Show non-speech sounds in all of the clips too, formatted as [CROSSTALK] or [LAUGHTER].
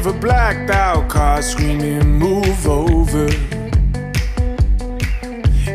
of a blacked out car screaming, move over.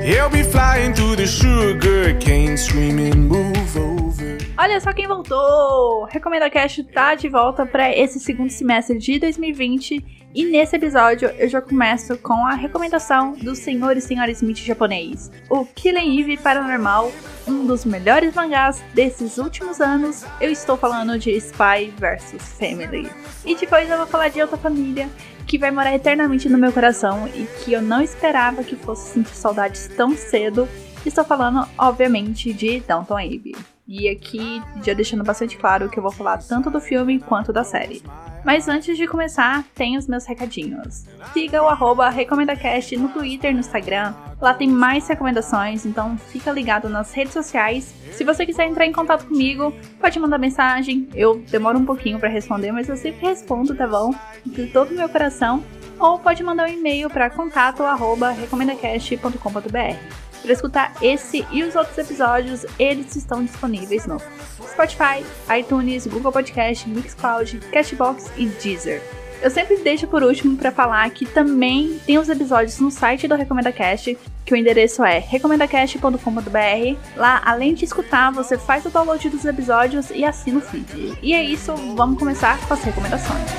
He'll be flying through the sugar cane screaming, move over. Olha só quem voltou! Recomenda Cash tá de volta para esse segundo semestre de 2020 e nesse episódio eu já começo com a recomendação do Senhor e Senhora Smith japonês, o Killing Eve Paranormal, um dos melhores mangás desses últimos anos. Eu estou falando de Spy vs Family. E depois eu vou falar de outra família que vai morar eternamente no meu coração e que eu não esperava que fosse sentir saudades tão cedo. Estou falando, obviamente, de Downton Abbey. E aqui já deixando bastante claro que eu vou falar tanto do filme quanto da série. Mas antes de começar, tem os meus recadinhos. Siga o arroba RecomendaCast no Twitter e no Instagram. Lá tem mais recomendações, então fica ligado nas redes sociais. Se você quiser entrar em contato comigo, pode mandar mensagem. Eu demoro um pouquinho para responder, mas eu sempre respondo, tá bom? De todo o meu coração. Ou pode mandar um e-mail para contato@recomendacast.com.br. Para escutar esse e os outros episódios, eles estão disponíveis no Spotify, iTunes, Google Podcast, Mixcloud, Cashbox e Deezer. Eu sempre deixo por último para falar que também tem os episódios no site do RecomendaCast, que o endereço é recomendacast.com.br. Lá, além de escutar, você faz o download dos episódios e assina o feed. E é isso, vamos começar com as recomendações.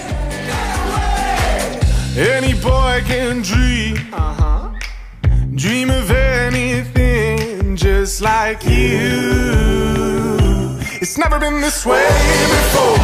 Any boy can dream. Uh -huh. Dream of anything just like you. It's never been this way before.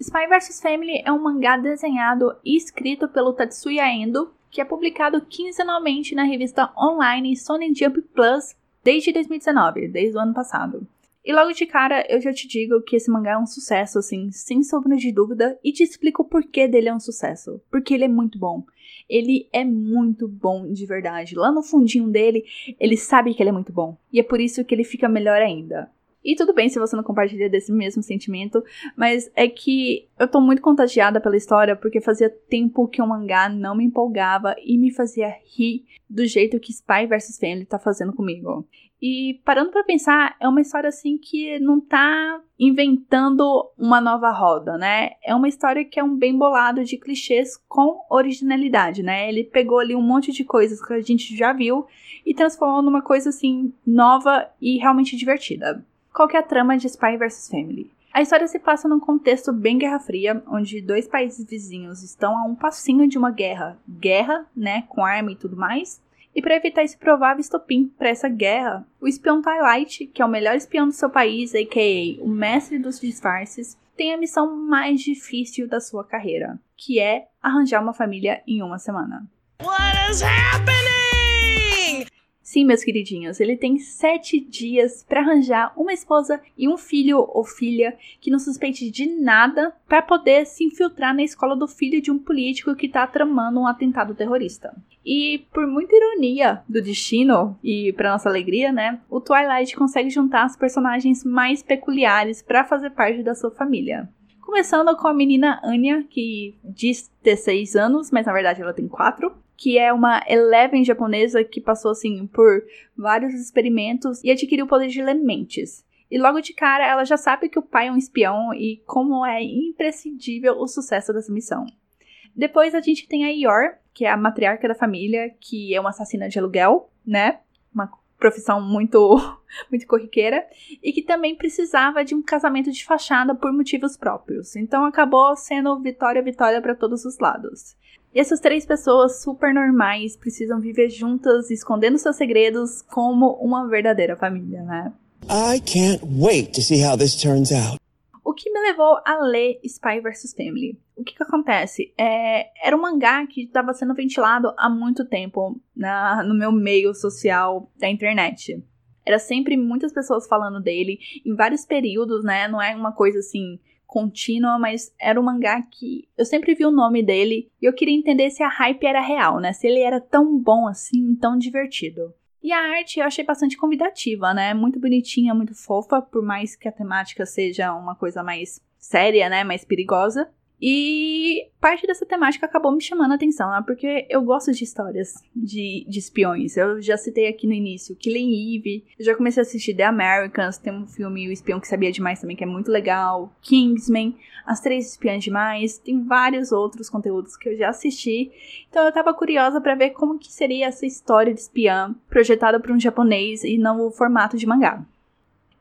Spy vs Family é um mangá desenhado e escrito pelo Tatsuya Endo, que é publicado quinzenalmente na revista online Sony Jump Plus desde 2019, desde o ano passado. E logo de cara eu já te digo que esse mangá é um sucesso, assim, sem sombra de dúvida, e te explico o porquê dele é um sucesso. Porque ele é muito bom. Ele é muito bom de verdade. Lá no fundinho dele, ele sabe que ele é muito bom. E é por isso que ele fica melhor ainda. E tudo bem se você não compartilha desse mesmo sentimento, mas é que eu tô muito contagiada pela história porque fazia tempo que o mangá não me empolgava e me fazia rir do jeito que Spy vs Family tá fazendo comigo. E parando para pensar, é uma história assim que não tá inventando uma nova roda, né? É uma história que é um bem bolado de clichês com originalidade, né? Ele pegou ali um monte de coisas que a gente já viu e transformou numa coisa assim nova e realmente divertida. Qual é a trama de Spy vs Family? A história se passa num contexto bem Guerra Fria, onde dois países vizinhos estão a um passinho de uma guerra, guerra, né, com arma e tudo mais, e para evitar esse provável estopim para essa guerra, o espião Twilight, que é o melhor espião do seu país, a.k.a. o mestre dos disfarces, tem a missão mais difícil da sua carreira, que é arranjar uma família em uma semana. What is happening? Sim, meus queridinhos, ele tem sete dias para arranjar uma esposa e um filho ou filha que não suspeite de nada para poder se infiltrar na escola do filho de um político que está tramando um atentado terrorista. E por muita ironia do destino e para nossa alegria, né, o Twilight consegue juntar os personagens mais peculiares para fazer parte da sua família. Começando com a menina Anya, que diz ter 6 anos, mas na verdade ela tem 4, que é uma Eleven japonesa que passou assim por vários experimentos e adquiriu o poder de ler. E logo de cara ela já sabe que o pai é um espião e como é imprescindível o sucesso dessa missão. Depois a gente tem a Yor, que é a matriarca da família, que é uma assassina de aluguel, né? Uma profissão muito [LAUGHS] muito corriqueira e que também precisava de um casamento de fachada por motivos próprios. Então acabou sendo vitória vitória para todos os lados. E essas três pessoas super normais precisam viver juntas, escondendo seus segredos como uma verdadeira família, né? I can't wait to see how this turns out. O que me levou a ler Spy vs Family? O que, que acontece? É, era um mangá que estava sendo ventilado há muito tempo na, no meu meio social da internet. Era sempre muitas pessoas falando dele em vários períodos, né? Não é uma coisa assim contínua, mas era um mangá que eu sempre vi o nome dele e eu queria entender se a hype era real, né? Se ele era tão bom assim, tão divertido. E a arte eu achei bastante convidativa, né? Muito bonitinha, muito fofa, por mais que a temática seja uma coisa mais séria, né? Mais perigosa. E parte dessa temática acabou me chamando a atenção, né? Porque eu gosto de histórias de, de espiões. Eu já citei aqui no início Killing Eve, eu já comecei a assistir The Americans, tem um filme O Espião que Sabia Demais também, que é muito legal, Kingsman, As Três Espiãs Demais, tem vários outros conteúdos que eu já assisti. Então eu tava curiosa para ver como que seria essa história de espiã projetada por um japonês e não o formato de mangá.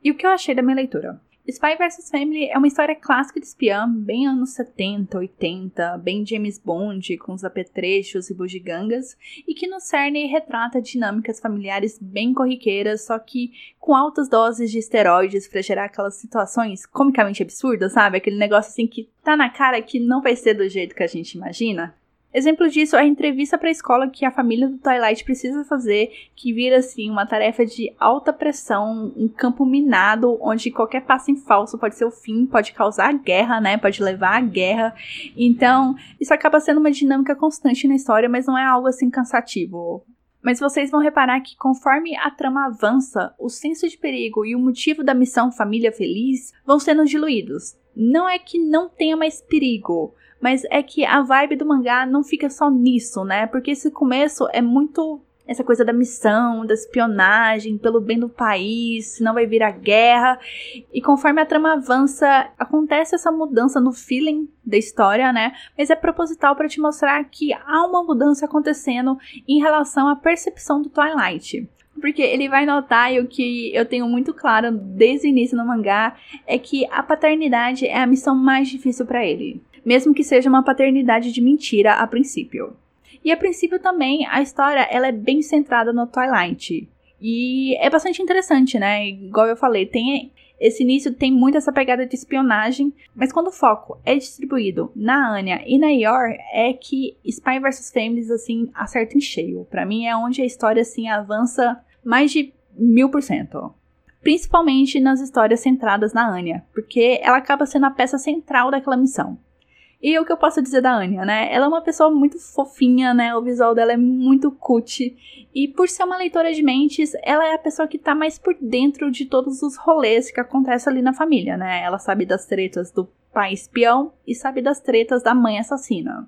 E o que eu achei da minha leitura? Spy vs Family é uma história clássica de espiã, bem anos 70, 80, bem James Bond, com os apetrechos e bugigangas, e que no cerne retrata dinâmicas familiares bem corriqueiras, só que com altas doses de esteroides para gerar aquelas situações comicamente absurdas, sabe? Aquele negócio assim que tá na cara que não vai ser do jeito que a gente imagina. Exemplo disso é a entrevista para a escola que a família do Twilight precisa fazer, que vira assim uma tarefa de alta pressão, um campo minado onde qualquer passo em falso pode ser o fim, pode causar guerra, né? Pode levar à guerra. Então, isso acaba sendo uma dinâmica constante na história, mas não é algo assim cansativo. Mas vocês vão reparar que conforme a trama avança, o senso de perigo e o motivo da missão Família Feliz vão sendo diluídos. Não é que não tenha mais perigo, mas é que a vibe do mangá não fica só nisso, né? Porque esse começo é muito essa coisa da missão, da espionagem, pelo bem do país, senão vai virar guerra. E conforme a trama avança, acontece essa mudança no feeling da história, né? Mas é proposital para te mostrar que há uma mudança acontecendo em relação à percepção do Twilight. Porque ele vai notar, e o que eu tenho muito claro desde o início no mangá, é que a paternidade é a missão mais difícil para ele mesmo que seja uma paternidade de mentira a princípio. E a princípio também a história ela é bem centrada no Twilight. E é bastante interessante, né? Igual eu falei, tem esse início tem muito essa pegada de espionagem, mas quando o foco é distribuído na Anya e na Yor, é que Spy vs Families, assim, acerta em cheio. Para mim é onde a história, assim, avança mais de mil por cento. Principalmente nas histórias centradas na Anya, porque ela acaba sendo a peça central daquela missão. E o que eu posso dizer da Anya, né? Ela é uma pessoa muito fofinha, né? O visual dela é muito cut. E por ser uma leitora de mentes, ela é a pessoa que tá mais por dentro de todos os rolês que acontecem ali na família, né? Ela sabe das tretas do pai espião e sabe das tretas da mãe assassina.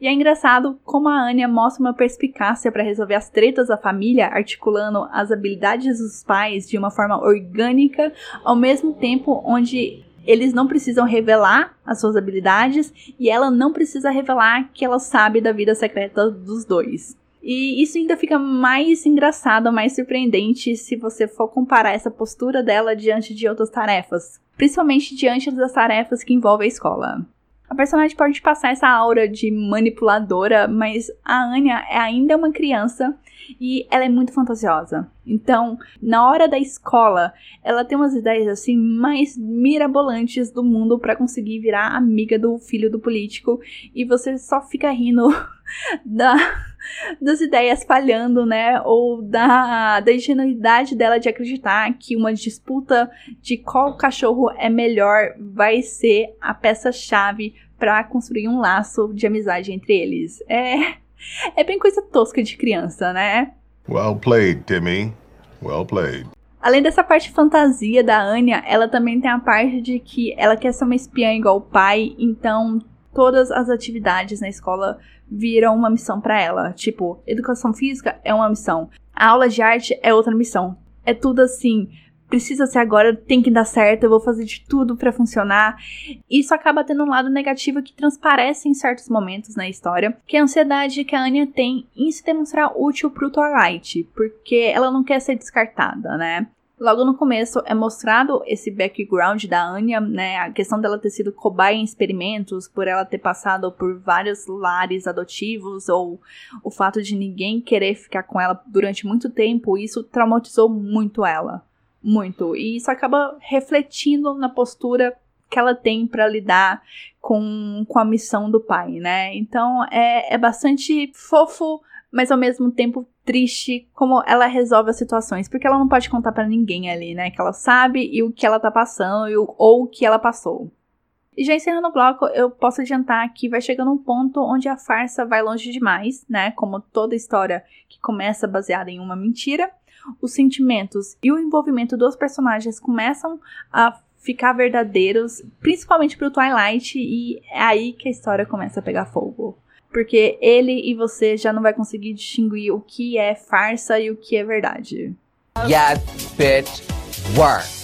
E é engraçado como a Anya mostra uma perspicácia para resolver as tretas da família, articulando as habilidades dos pais de uma forma orgânica, ao mesmo tempo onde eles não precisam revelar as suas habilidades e ela não precisa revelar que ela sabe da vida secreta dos dois. E isso ainda fica mais engraçado, mais surpreendente se você for comparar essa postura dela diante de outras tarefas, principalmente diante das tarefas que envolvem a escola. A personagem pode passar essa aura de manipuladora, mas a Anya é ainda uma criança e ela é muito fantasiosa. Então, na hora da escola, ela tem umas ideias assim mais mirabolantes do mundo para conseguir virar amiga do filho do político e você só fica rindo [LAUGHS] da, das ideias falhando, né? Ou da, da ingenuidade dela de acreditar que uma disputa de qual cachorro é melhor vai ser a peça-chave para construir um laço de amizade entre eles. É é bem coisa tosca de criança, né? Well played, Timmy. Well played. Além dessa parte fantasia da Anya, ela também tem a parte de que ela quer ser uma espiã igual o pai, então todas as atividades na escola viram uma missão para ela. Tipo, educação física é uma missão, a aula de arte é outra missão. É tudo assim, precisa ser agora, tem que dar certo, eu vou fazer de tudo para funcionar. Isso acaba tendo um lado negativo que transparece em certos momentos na história, que é a ansiedade que a Anya tem em se demonstrar útil pro Twilight, porque ela não quer ser descartada, né? Logo no começo é mostrado esse background da Anya, né? A questão dela ter sido cobaia em experimentos, por ela ter passado por vários lares adotivos, ou o fato de ninguém querer ficar com ela durante muito tempo, isso traumatizou muito ela muito. E isso acaba refletindo na postura que ela tem para lidar com, com a missão do pai, né? Então é, é bastante fofo, mas ao mesmo tempo triste como ela resolve as situações, porque ela não pode contar para ninguém ali, né? Que ela sabe e o que ela tá passando e o, ou o que ela passou. E já encerrando o bloco, eu posso adiantar que vai chegando um ponto onde a farsa vai longe demais, né? Como toda história que começa baseada em uma mentira os sentimentos e o envolvimento dos personagens começam a ficar verdadeiros, principalmente pro Twilight, e é aí que a história começa a pegar fogo. Porque ele e você já não vai conseguir distinguir o que é farsa e o que é verdade. Get bitch work.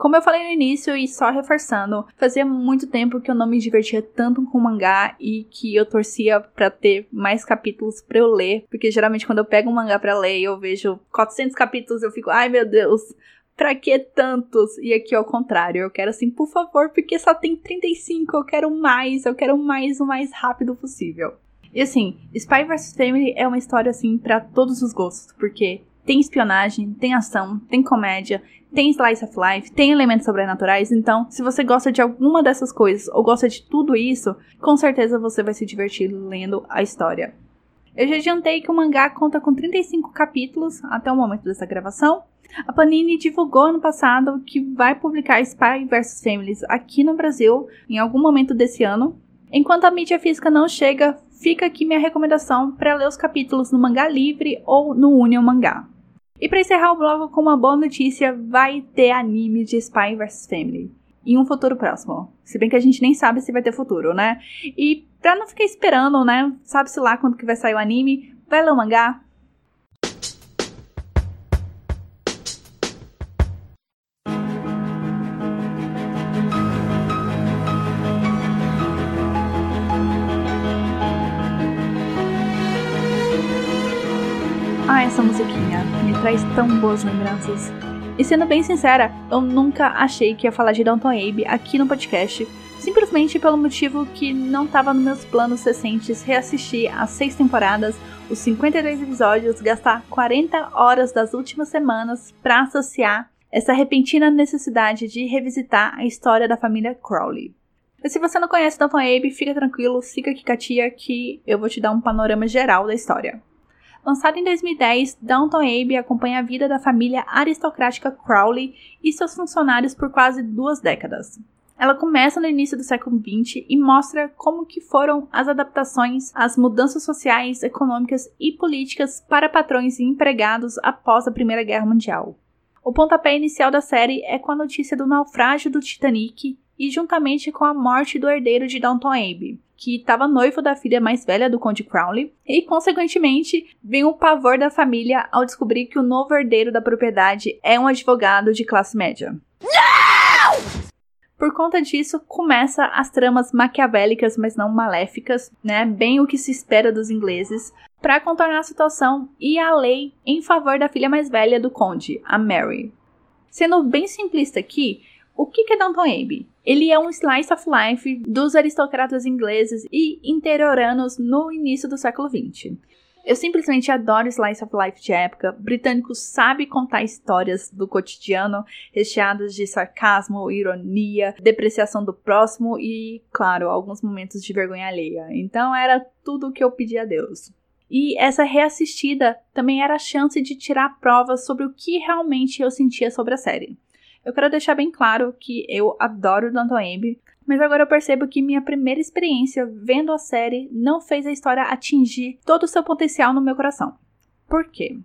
Como eu falei no início e só reforçando, fazia muito tempo que eu não me divertia tanto com mangá e que eu torcia para ter mais capítulos para eu ler, porque geralmente quando eu pego um mangá para ler e eu vejo 400 capítulos, eu fico, ai meu Deus, pra que tantos? E aqui ao contrário, eu quero assim, por favor, porque só tem 35, eu quero mais, eu quero mais o mais rápido possível. E assim, Spy vs Family é uma história assim para todos os gostos, porque tem espionagem, tem ação, tem comédia, tem slice of life, tem elementos sobrenaturais. Então, se você gosta de alguma dessas coisas ou gosta de tudo isso, com certeza você vai se divertir lendo a história. Eu já adiantei que o mangá conta com 35 capítulos até o momento dessa gravação. A Panini divulgou ano passado que vai publicar Spy vs Families aqui no Brasil em algum momento desse ano. Enquanto a mídia física não chega, fica aqui minha recomendação para ler os capítulos no Mangá Livre ou no Union Mangá. E para encerrar o blog com uma boa notícia, vai ter anime de Spy vs Family em um futuro próximo. Se bem que a gente nem sabe se vai ter futuro, né? E pra não ficar esperando, né? Sabe-se lá quando que vai sair o anime, vai ler o mangá, Essa musiquinha me traz tão boas lembranças. E sendo bem sincera, eu nunca achei que ia falar de Downton Abbey aqui no podcast, simplesmente pelo motivo que não estava nos meus planos recentes reassistir as seis temporadas, os 52 episódios, gastar 40 horas das últimas semanas para associar essa repentina necessidade de revisitar a história da família Crowley. Mas se você não conhece Downton Abbey, fica tranquilo, fica aqui com a tia que eu vou te dar um panorama geral da história. Lançado em 2010, Downton Abbey acompanha a vida da família aristocrática Crowley e seus funcionários por quase duas décadas. Ela começa no início do século XX e mostra como que foram as adaptações às mudanças sociais, econômicas e políticas para patrões e empregados após a Primeira Guerra Mundial. O pontapé inicial da série é com a notícia do naufrágio do Titanic e juntamente com a morte do herdeiro de Downton Abbey, que estava noivo da filha mais velha do Conde Crowley, e consequentemente vem o pavor da família ao descobrir que o novo herdeiro da propriedade é um advogado de classe média. Por conta disso, começa as tramas maquiavélicas, mas não maléficas, né? Bem o que se espera dos ingleses, para contornar a situação e a lei em favor da filha mais velha do conde, a Mary. Sendo bem simplista aqui, o que é Downton Abbey? Ele é um slice of life dos aristocratas ingleses e interioranos no início do século XX. Eu simplesmente adoro slice of life de época. Britânico sabe contar histórias do cotidiano, recheadas de sarcasmo, ironia, depreciação do próximo e, claro, alguns momentos de vergonha alheia. Então era tudo o que eu pedi a Deus. E essa reassistida também era a chance de tirar provas sobre o que realmente eu sentia sobre a série. Eu quero deixar bem claro que eu adoro Downton Abbey, mas agora eu percebo que minha primeira experiência vendo a série não fez a história atingir todo o seu potencial no meu coração. Por quê?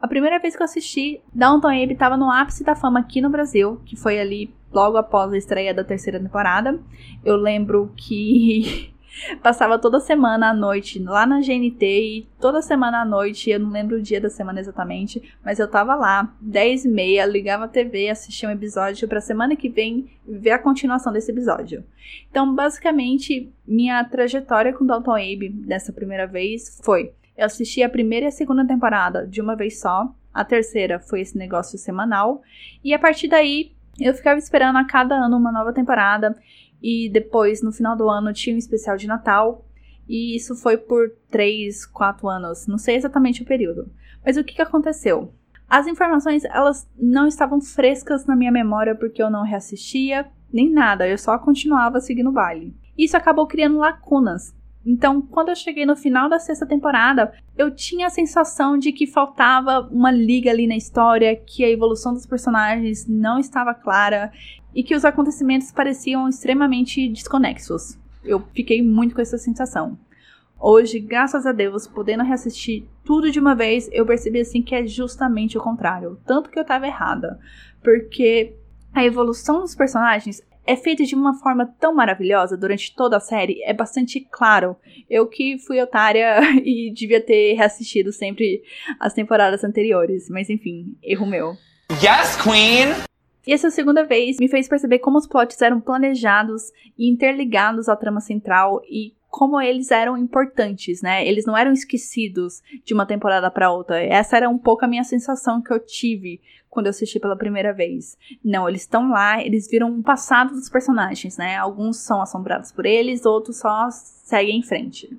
A primeira vez que eu assisti, Downton Abbey estava no ápice da fama aqui no Brasil, que foi ali logo após a estreia da terceira temporada. Eu lembro que [LAUGHS] Passava toda semana à noite lá na GNT e toda semana à noite, eu não lembro o dia da semana exatamente, mas eu tava lá, 10 e meia, ligava a TV, assistia um episódio pra semana que vem ver a continuação desse episódio. Então, basicamente, minha trajetória com Dalton Abe dessa primeira vez foi: eu assisti a primeira e a segunda temporada de uma vez só, a terceira foi esse negócio semanal, e a partir daí eu ficava esperando a cada ano uma nova temporada e depois, no final do ano, tinha um especial de Natal. E isso foi por 3, 4 anos, não sei exatamente o período. Mas o que, que aconteceu? As informações, elas não estavam frescas na minha memória porque eu não reassistia, nem nada, eu só continuava seguindo o baile. Isso acabou criando lacunas. Então, quando eu cheguei no final da sexta temporada, eu tinha a sensação de que faltava uma liga ali na história, que a evolução dos personagens não estava clara e que os acontecimentos pareciam extremamente desconexos. Eu fiquei muito com essa sensação. Hoje, graças a Deus, podendo reassistir tudo de uma vez, eu percebi assim que é justamente o contrário. Tanto que eu estava errada. Porque A evolução dos personagens é feita de uma forma tão maravilhosa durante toda a série, é bastante claro. Eu que fui otária [LAUGHS] e devia ter reassistido sempre as temporadas anteriores, mas enfim, erro meu. Yes, Queen! E essa segunda vez me fez perceber como os plots eram planejados e interligados à trama central e como eles eram importantes, né? Eles não eram esquecidos de uma temporada para outra. Essa era um pouco a minha sensação que eu tive quando eu assisti pela primeira vez. Não, eles estão lá, eles viram o passado dos personagens, né? Alguns são assombrados por eles, outros só seguem em frente.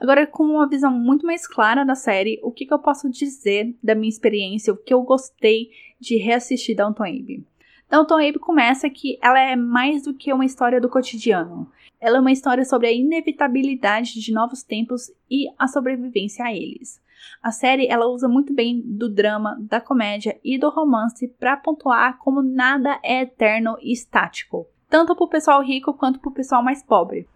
Agora, com uma visão muito mais clara da série, o que, que eu posso dizer da minha experiência, o que eu gostei de reassistir Downton Abbey? Downton Abbey começa que ela é mais do que uma história do cotidiano. Ela é uma história sobre a inevitabilidade de novos tempos e a sobrevivência a eles. A série ela usa muito bem do drama, da comédia e do romance para pontuar como nada é eterno e estático, tanto para o pessoal rico quanto para o pessoal mais pobre.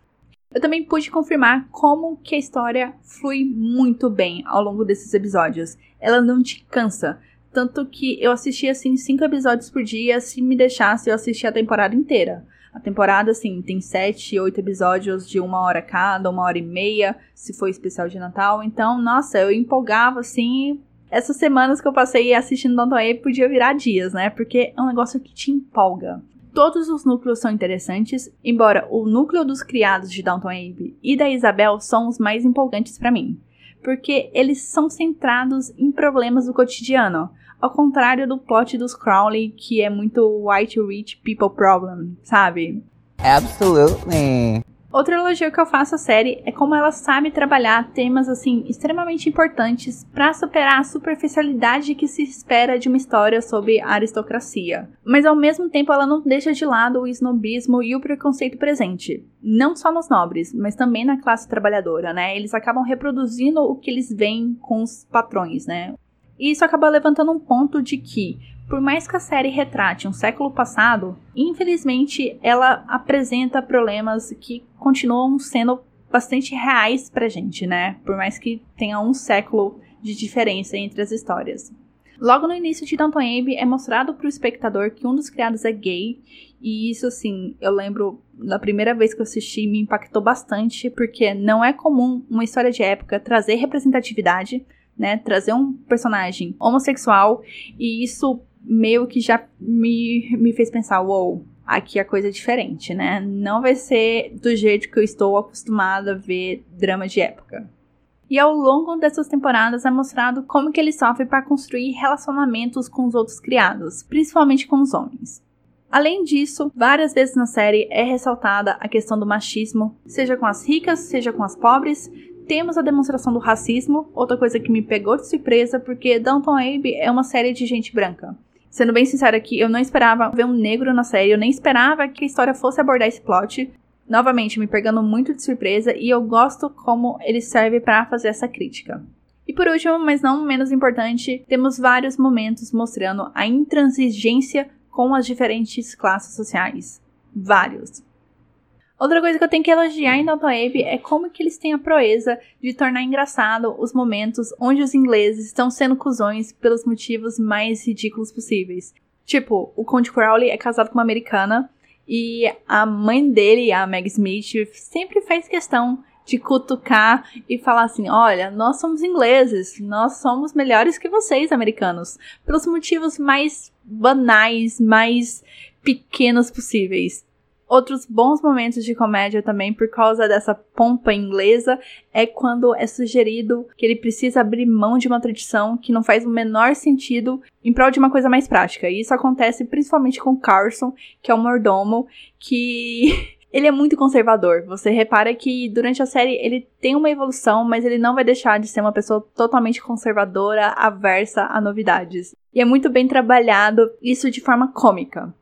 Eu também pude confirmar como que a história flui muito bem ao longo desses episódios. Ela não te cansa, tanto que eu assisti assim cinco episódios por dia, se me deixasse eu assistia a temporada inteira. A temporada, assim, tem sete, oito episódios de uma hora cada, uma hora e meia, se for especial de Natal. Então, nossa, eu empolgava, assim. Essas semanas que eu passei assistindo Downton Abbey podia virar dias, né? Porque é um negócio que te empolga. Todos os núcleos são interessantes, embora o núcleo dos criados de Downton Abbey e da Isabel são os mais empolgantes para mim, porque eles são centrados em problemas do cotidiano, ao contrário do plot dos Crowley, que é muito white rich people problem, sabe? Absolutely. Outro elogio que eu faço à série é como ela sabe trabalhar temas assim extremamente importantes para superar a superficialidade que se espera de uma história sobre aristocracia. Mas ao mesmo tempo ela não deixa de lado o snobismo e o preconceito presente, não só nos nobres, mas também na classe trabalhadora, né? Eles acabam reproduzindo o que eles veem com os patrões, né? E isso acaba levantando um ponto de que, por mais que a série retrate um século passado, infelizmente ela apresenta problemas que continuam sendo bastante reais pra gente, né? Por mais que tenha um século de diferença entre as histórias. Logo no início de Downton Abbey é mostrado para o espectador que um dos criados é gay, e isso assim, eu lembro da primeira vez que eu assisti me impactou bastante, porque não é comum uma história de época trazer representatividade, né? Trazer um personagem homossexual e isso meio que já me, me fez pensar, uou, wow, aqui a coisa é diferente, né? Não vai ser do jeito que eu estou acostumada a ver drama de época. E ao longo dessas temporadas é mostrado como que ele sofre para construir relacionamentos com os outros criados, principalmente com os homens. Além disso, várias vezes na série é ressaltada a questão do machismo, seja com as ricas, seja com as pobres, temos a demonstração do racismo, outra coisa que me pegou de surpresa, porque Downton Abbey é uma série de gente branca. Sendo bem sincera aqui, eu não esperava ver um negro na série, eu nem esperava que a história fosse abordar esse plot. Novamente, me pegando muito de surpresa e eu gosto como ele serve para fazer essa crítica. E por último, mas não menos importante, temos vários momentos mostrando a intransigência com as diferentes classes sociais. Vários. Outra coisa que eu tenho que elogiar em Downton Abbey é como que eles têm a proeza de tornar engraçado os momentos onde os ingleses estão sendo cuzões pelos motivos mais ridículos possíveis. Tipo, o Conde Crowley é casado com uma americana e a mãe dele, a Meg Smith, sempre faz questão de cutucar e falar assim: olha, nós somos ingleses, nós somos melhores que vocês, americanos, pelos motivos mais banais, mais pequenos possíveis. Outros bons momentos de comédia também, por causa dessa pompa inglesa, é quando é sugerido que ele precisa abrir mão de uma tradição que não faz o menor sentido em prol de uma coisa mais prática. E isso acontece principalmente com Carson, que é o mordomo, que [LAUGHS] ele é muito conservador. Você repara que durante a série ele tem uma evolução, mas ele não vai deixar de ser uma pessoa totalmente conservadora, aversa a novidades. E é muito bem trabalhado isso de forma cômica.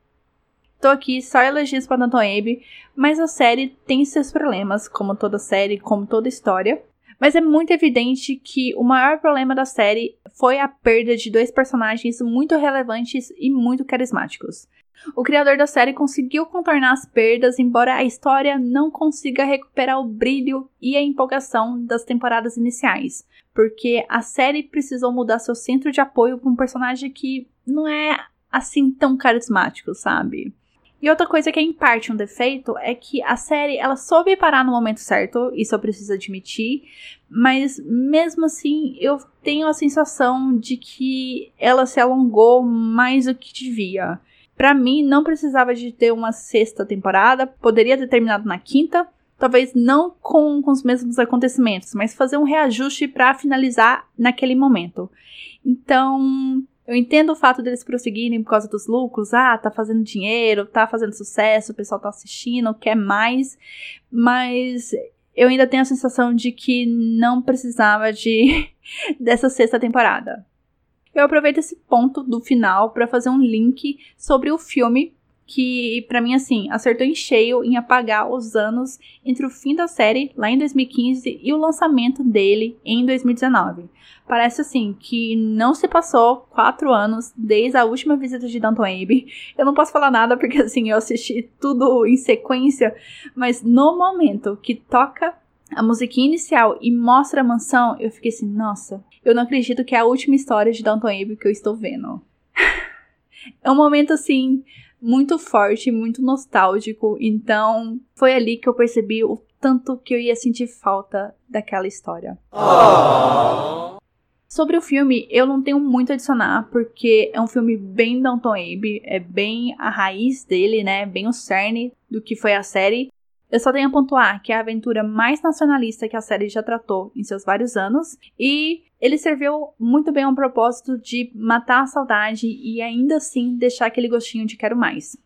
Tô aqui só elogios para Downton Abbey, mas a série tem seus problemas, como toda série, como toda história. Mas é muito evidente que o maior problema da série foi a perda de dois personagens muito relevantes e muito carismáticos. O criador da série conseguiu contornar as perdas, embora a história não consiga recuperar o brilho e a empolgação das temporadas iniciais, porque a série precisou mudar seu centro de apoio para um personagem que não é assim tão carismáticos, sabe? E outra coisa que é em parte um defeito é que a série ela soube parar no momento certo, isso eu preciso admitir, mas mesmo assim eu tenho a sensação de que ela se alongou mais do que devia. Para mim não precisava de ter uma sexta temporada, poderia ter terminado na quinta, talvez não com, com os mesmos acontecimentos, mas fazer um reajuste para finalizar naquele momento. Então, eu entendo o fato deles prosseguirem por causa dos lucros, ah, tá fazendo dinheiro, tá fazendo sucesso, o pessoal tá assistindo, quer mais, mas eu ainda tenho a sensação de que não precisava de [LAUGHS] dessa sexta temporada. Eu aproveito esse ponto do final para fazer um link sobre o filme que para mim assim acertou em cheio em apagar os anos entre o fim da série lá em 2015 e o lançamento dele em 2019. Parece assim que não se passou quatro anos desde a última visita de Downton Abbey. Eu não posso falar nada porque assim eu assisti tudo em sequência, mas no momento que toca a musiquinha inicial e mostra a mansão, eu fiquei assim, nossa, eu não acredito que é a última história de Downton Abbey que eu estou vendo. [LAUGHS] é um momento assim muito forte, muito nostálgico. Então, foi ali que eu percebi o tanto que eu ia sentir falta daquela história. Sobre o filme, eu não tenho muito a adicionar, porque é um filme bem Downton Abbey, é bem a raiz dele, né? Bem o cerne do que foi a série. Eu só tenho a pontuar que é a aventura mais nacionalista que a série já tratou em seus vários anos e ele serviu muito bem ao propósito de matar a saudade e ainda assim deixar aquele gostinho de quero mais.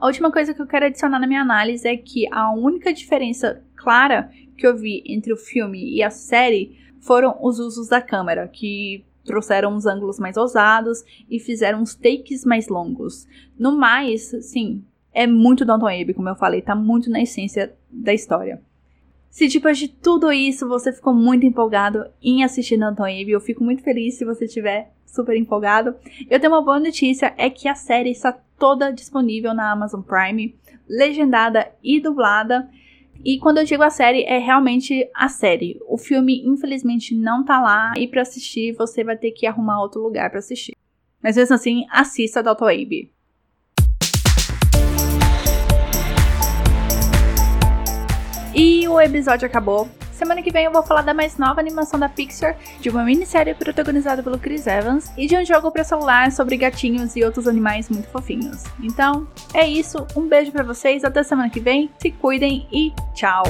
A última coisa que eu quero adicionar na minha análise é que a única diferença clara que eu vi entre o filme e a série foram os usos da câmera, que trouxeram uns ângulos mais ousados e fizeram uns takes mais longos. No mais, sim, é muito Downton Abbey, como eu falei, tá muito na essência da história. Se depois de tudo isso você ficou muito empolgado em assistir Downton Abbey, eu fico muito feliz se você estiver super empolgado. Eu tenho uma boa notícia, é que a série está toda disponível na Amazon Prime, legendada e dublada. E quando eu digo a série, é realmente a série. O filme, infelizmente, não tá lá e para assistir você vai ter que arrumar outro lugar para assistir. Mas mesmo assim, assista Downton Abbey. E o episódio acabou. Semana que vem eu vou falar da mais nova animação da Pixar, de uma minissérie protagonizada pelo Chris Evans e de um jogo para celular sobre gatinhos e outros animais muito fofinhos. Então, é isso. Um beijo para vocês, até semana que vem. Se cuidem e tchau.